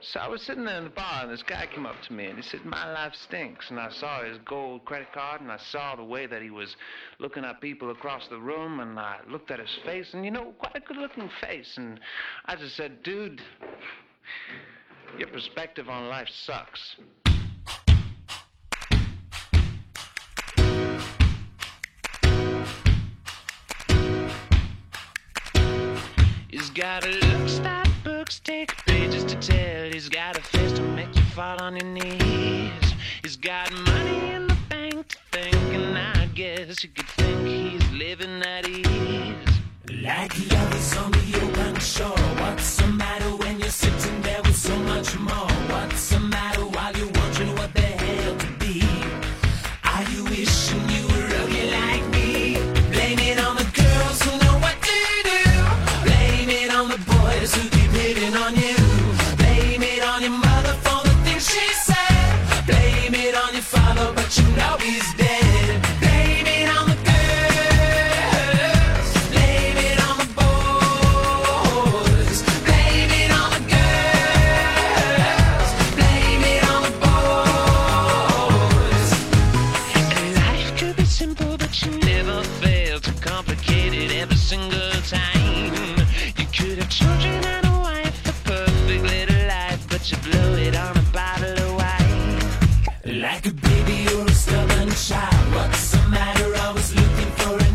So I was sitting there in the bar, and this guy came up to me, and he said, "My life stinks." And I saw his gold credit card, and I saw the way that he was looking at people across the room, and I looked at his face, and you know, quite a good-looking face. And I just said, "Dude, your perspective on life sucks." He's got a look, books, take pages to tell. He's got a face to make you fall on your knees. He's got money in the bank to think, and I guess you could think he's living at ease. Like lovers on the open shore. What's the Like a baby or a stubborn child. What's the matter? I was looking for an